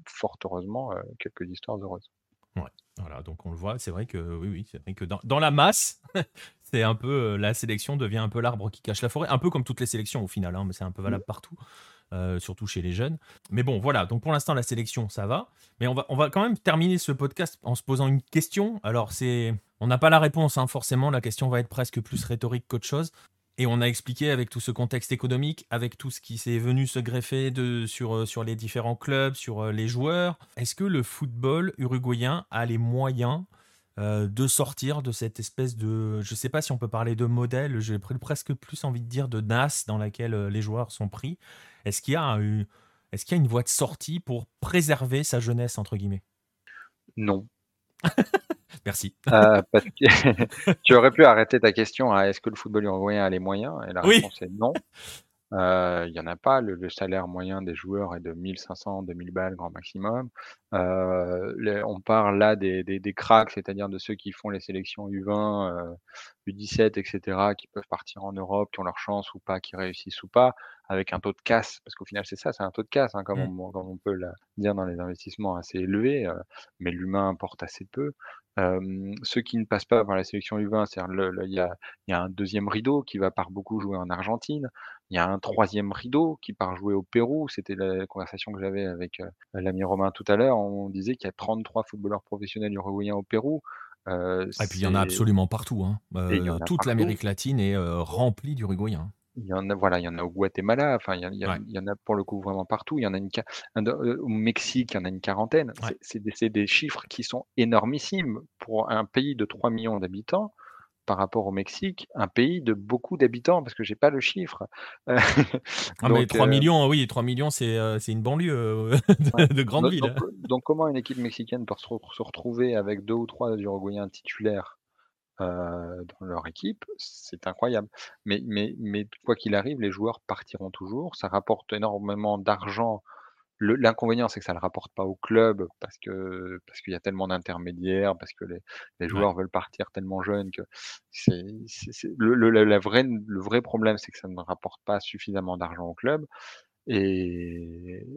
fort heureusement, quelques histoires heureuses. Ouais, voilà, donc on le voit, c'est vrai que oui, oui, c'est vrai que dans, la masse, c'est un peu la sélection devient un peu l'arbre qui cache la forêt, un peu comme toutes les sélections au final, hein, mais c'est un peu valable mmh. partout. Euh, surtout chez les jeunes. Mais bon, voilà, donc pour l'instant, la sélection, ça va. Mais on va, on va quand même terminer ce podcast en se posant une question. Alors, c'est. On n'a pas la réponse, hein, forcément, la question va être presque plus rhétorique qu'autre chose. Et on a expliqué avec tout ce contexte économique, avec tout ce qui s'est venu se greffer sur, euh, sur les différents clubs, sur euh, les joueurs. Est-ce que le football uruguayen a les moyens de sortir de cette espèce de, je ne sais pas si on peut parler de modèle, j'ai presque plus envie de dire de NAS dans laquelle les joueurs sont pris. Est-ce qu'il y a est-ce qu'il y a une voie de sortie pour préserver sa jeunesse entre guillemets? Non. Merci. Euh, tu aurais pu arrêter ta question à est-ce que le football uruguayen a les moyens? Et la réponse est non. Euh, il n'y en a pas. Le, salaire moyen des joueurs est de 1500, 2000 balles grand maximum. Euh, on parle là des, des, cracks, c'est-à-dire de ceux qui font les sélections U20, U17, etc., qui peuvent partir en Europe, qui ont leur chance ou pas, qui réussissent ou pas, avec un taux de casse, parce qu'au final c'est ça, c'est un taux de casse, hein, comme, mmh. on, peut le dire dans les investissements assez élevés, mais l'humain importe assez peu ceux qui ne passent pas par la sélection U20, il y a, y a un deuxième rideau qui va par beaucoup jouer en Argentine. Il y a un troisième rideau qui part jouer au Pérou. C'était la conversation que j'avais avec l'ami Romain tout à l'heure. On disait qu'il y a 33 footballeurs professionnels uruguayens au Pérou. et puis il y en a absolument partout. Hein. toute l'Amérique latine est remplie d'Uruguayens. Il y en a, voilà, il y en a au Guatemala, enfin, il y, en a pour le coup vraiment partout. Il y en a une, euh, au Mexique, il y en a une quarantaine. C'est des, des, chiffres qui sont énormissimes pour un pays de 3 millions d'habitants par rapport au Mexique, un pays de beaucoup d'habitants, parce que j'ai pas le chiffre. ah, mais 3 euh, millions, oui, 3 millions, c'est euh, une banlieue de, grande ville. Donc, comment une équipe mexicaine peut se retrouver avec deux ou trois Uruguayens titulaires euh, dans leur équipe, c'est incroyable. Mais, mais, mais quoi qu'il arrive, les joueurs partiront toujours. Ça rapporte énormément d'argent. L'inconvénient, c'est que ça ne le rapporte pas au club parce que parce qu'il y a tellement d'intermédiaires, parce que les, les joueurs veulent partir tellement jeunes que c'est le, le, la vraie, le vrai problème, c'est que ça ne rapporte pas suffisamment d'argent au club. Et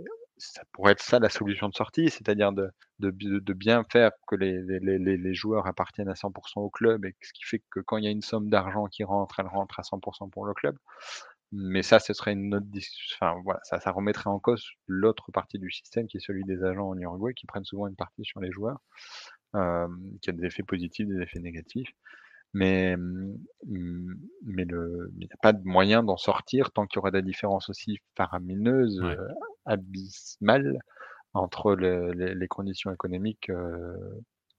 ça pourrait être ça la solution de sortie, c'est-à-dire de, de, bien faire que les, les, les, joueurs appartiennent à 100% au club, et ce qui fait que quand il y a une somme d'argent qui rentre, elle rentre à 100% pour le club. Mais ça, ce serait une autre enfin, voilà, ça, ça remettrait en cause l'autre partie du système qui est celui des agents en Uruguay qui prennent souvent une partie sur les joueurs, euh, qui a des effets positifs, des effets négatifs. Mais, mais le il n'y a pas de moyen d'en sortir tant qu'il y aura des différences aussi faramineuses, abysmales entre les conditions économiques,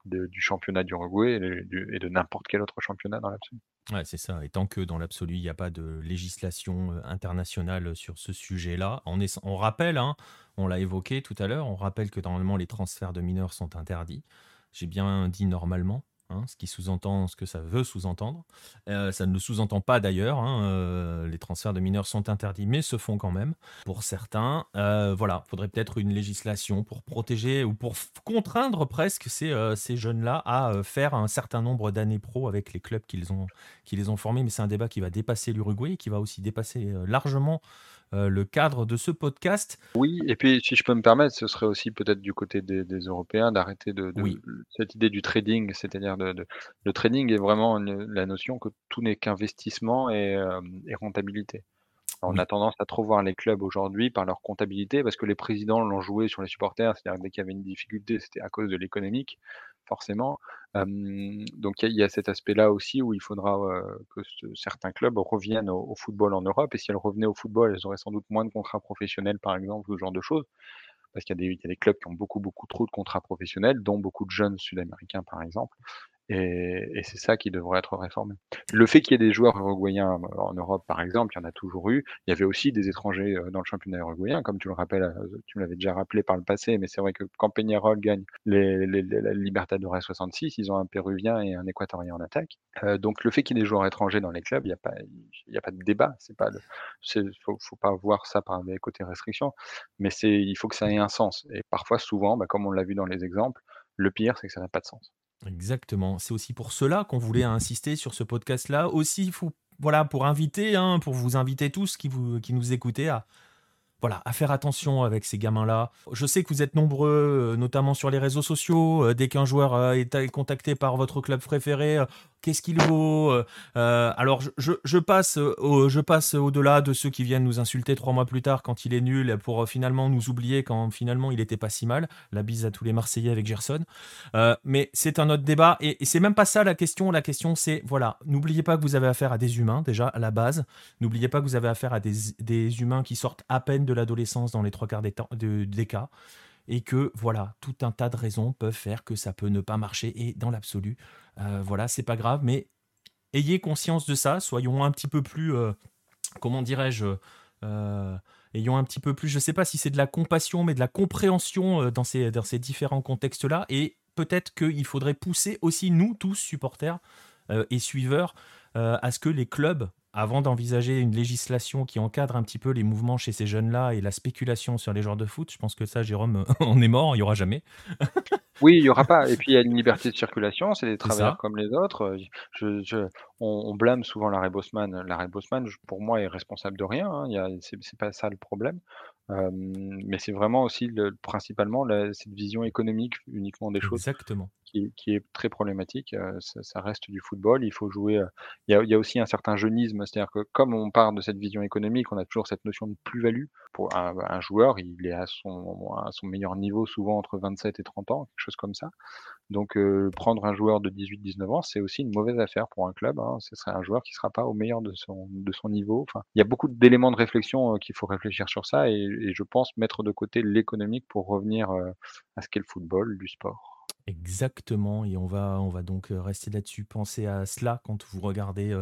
du championnat d'Uruguay et de n'importe quel autre championnat dans l'absolu. Ouais, c'est ça et tant que dans l'absolu, il n'y a pas de législation, internationale, sur ce sujet-là, on on rappelle, hein, on l'a évoqué tout à l'heure, on rappelle que normalement les transferts de mineurs sont interdits. J'ai bien dit normalement. Hein, ce qui sous-entend ce que ça veut sous-entendre. Euh, ça ne le sous-entend pas d'ailleurs. Hein, euh, les transferts de mineurs sont interdits, mais se font quand même pour certains. Euh, voilà, faudrait peut-être une législation pour protéger ou pour contraindre presque ces, ces jeunes-là à faire un certain nombre d'années pro avec les clubs qu'ils ont, qui les ont formés. Mais c'est un débat qui va dépasser l'Uruguay et qui va aussi dépasser largement euh, le cadre de ce podcast. Oui, et puis si je peux me permettre, ce serait aussi peut-être du côté des, Européens d'arrêter de, cette idée du trading, c'est-à-dire de, le trading est vraiment la notion que tout n'est qu'investissement et, euh, rentabilité. On a tendance à trop voir les clubs aujourd'hui par leur comptabilité, parce que les présidents l'ont joué sur les supporters, c'est-à-dire dès qu'il y avait une difficulté, c'était à cause de l'économique forcément. donc il y, a cet aspect-là aussi où il faudra que certains clubs reviennent au, football en Europe. Et si elles revenaient au football, elles auraient sans doute moins de contrats professionnels, par exemple, ce genre de choses. parce qu'il y, y, a des clubs qui ont beaucoup, beaucoup trop de contrats professionnels, dont beaucoup de jeunes sud-américains, par exemple. Et, et c'est ça qui devrait être réformé. Le fait qu'il y ait des joueurs uruguayens en Europe, par exemple, il y en a toujours eu. Il y avait aussi des étrangers euh, dans le championnat uruguayen, comme tu le rappelles, euh, tu me l'avais déjà rappelé par le passé, mais c'est vrai que quand Peñarol gagne les, les, les, la Libertadores 66, ils ont un Péruvien et un Équatorien en attaque. Euh, donc le fait qu'il y ait des joueurs étrangers dans les clubs, il n'y a pas, a pas de débat. C'est pas, faut, faut pas voir ça par les côtés restrictions, mais il faut que ça ait un sens. Et parfois, souvent, bah, comme on l'a vu dans les exemples, le pire, c'est que ça n'a pas de sens. Exactement. C'est aussi pour cela qu'on voulait insister sur ce podcast-là. Aussi, voilà, pour inviter, hein, pour vous inviter tous qui, vous, qui nous écoutez à, voilà, à faire attention avec ces gamins-là. Je sais que vous êtes nombreux, euh, notamment sur les réseaux sociaux. Euh, dès qu'un joueur euh, est contacté par votre club préféré, qu'est-ce qu'il vaut Alors, je, je, passe, au, je passe au-delà de ceux qui viennent nous insulter trois mois plus tard quand il est nul pour finalement nous oublier quand finalement il n'était pas si mal. La bise à tous les Marseillais avec Gerson. mais c'est un autre débat et, c'est même pas ça la question. La question, c'est voilà, n'oubliez pas que vous avez affaire à des humains déjà à la base. N'oubliez pas que vous avez affaire à des, humains qui sortent à peine de l'adolescence dans les trois quarts des, des cas et que voilà, tout un tas de raisons peuvent faire que ça peut ne pas marcher et dans l'absolu, euh, voilà, c'est pas grave, mais ayez conscience de ça, soyons un petit peu plus, euh, comment dirais-je, euh, ayons un petit peu plus, je sais pas si c'est de la compassion, mais de la compréhension dans ces, dans ces différents contextes-là et peut-être qu'il faudrait pousser aussi nous tous supporters et suiveurs à ce que les clubs avant d'envisager une législation qui encadre un petit peu les mouvements chez ces jeunes-là et la spéculation sur les joueurs de foot, je pense que ça, Jérôme, on est mort, il n'y aura jamais. Oui, il n'y aura pas. Et puis, il y a une liberté de circulation, c'est des travailleurs comme les autres. Je, je, on, on, blâme souvent l'arrêt Bosman. L'arrêt Bosman, pour moi, est responsable de rien. Hein. C'est pas ça le problème. Euh, mais c'est vraiment aussi le, principalement la, cette vision économique uniquement des choses. Exactement qui, est très problématique. Euh, ça, reste du football. Il faut jouer. Euh, il y, a, aussi un certain jeunisme, c'est-à-dire que comme on part de cette vision économique, on a toujours cette notion de plus-value. Pour un, joueur, il est à son, à son meilleur niveau souvent entre 27 et 30 ans, quelque chose comme ça. Donc prendre un joueur de 18-19 ans, c'est aussi une mauvaise affaire pour un club. Hein. Ce serait un joueur qui ne sera pas au meilleur de son, de son niveau. Enfin, il y a beaucoup d'éléments de réflexion qu'il faut réfléchir sur ça et, et, je pense mettre de côté l'économique pour revenir à ce qu'est le football, du sport. Exactement, et on va, on va donc rester là-dessus. Pensez à cela quand vous regardez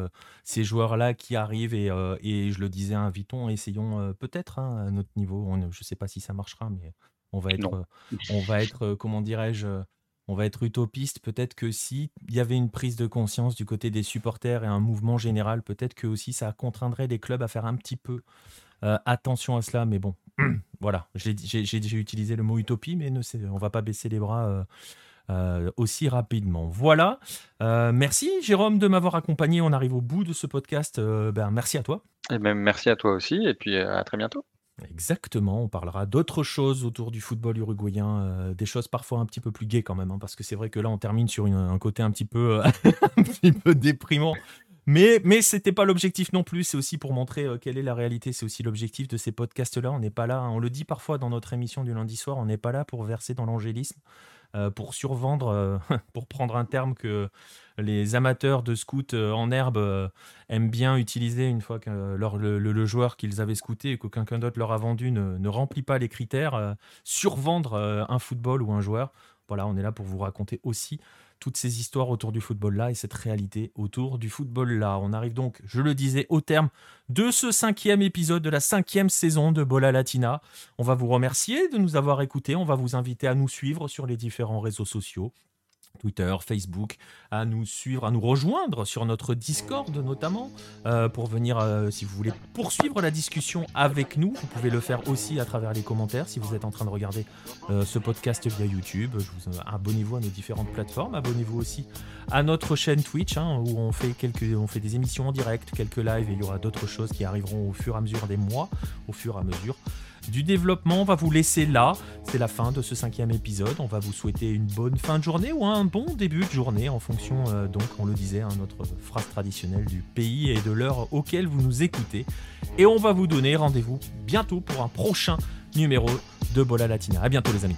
ces joueurs-là qui arrivent, et, et je le disais, invitons, essayons peut-être hein, à notre niveau. je ne sais pas si ça marchera, mais on va être, on va être comment dirais-je, on va être utopiste. Peut-être que si il y avait une prise de conscience du côté des supporters et un mouvement général, peut-être que aussi ça contraindrait les clubs à faire un petit peu attention à cela. Mais bon, voilà, j'ai utilisé le mot utopie, mais ne, on va pas baisser les bras euh, aussi rapidement. Voilà. Euh, merci Jérôme de m'avoir accompagné. On arrive au bout de ce podcast. Euh, ben, merci à toi. Et même merci à toi aussi. Et puis à très bientôt. Exactement, on parlera d'autres choses autour du football uruguayen, des choses parfois un petit peu plus gaies quand même, hein, parce que c'est vrai que là on termine sur un côté un petit peu déprimant. Mais, mais ce n'était pas l'objectif non plus, c'est aussi pour montrer quelle est la réalité, c'est aussi l'objectif de ces podcasts-là. On n'est pas là, hein. on le dit parfois dans notre émission du lundi soir, on n'est pas là pour verser dans l'angélisme. Euh, pour survendre, euh, pour prendre un terme que les amateurs de scouts euh, en herbe aiment bien utiliser une fois que le, joueur qu'ils avaient scouté et que quelqu'un d'autre leur a vendu ne, ne, remplit pas les critères, survendre un football ou un joueur. Voilà, on est là pour vous raconter aussi toutes ces histoires autour du football-là et cette réalité autour du football-là. On arrive donc, je le disais, au terme de ce cinquième épisode de la cinquième saison de Bola Latina. On va vous remercier de nous avoir écoutés. On va vous inviter à nous suivre sur les différents réseaux sociaux. Twitter, Facebook, à nous suivre, à nous rejoindre sur notre Discord notamment, euh, pour venir, euh, si vous voulez poursuivre la discussion avec nous, vous pouvez le faire aussi à travers les commentaires. Si vous êtes en train de regarder euh, ce podcast via YouTube. abonnez-vous à nos différentes plateformes, abonnez-vous aussi à notre chaîne Twitch hein, où on fait, quelques, on fait des émissions en direct, quelques lives et il y aura d'autres choses qui arriveront au fur et à mesure des mois, au fur et à mesure du développement. On va vous laisser là. C'est la fin de ce cinquième épisode. On va vous souhaiter une bonne fin de journée ou un bon début de journée en fonction, euh, donc, on le disait, hein, notre phrase traditionnelle du pays et de l'heure auquel vous nous écoutez. Et on va vous donner rendez-vous bientôt pour un prochain numéro de Bola Latina. À bientôt les amis.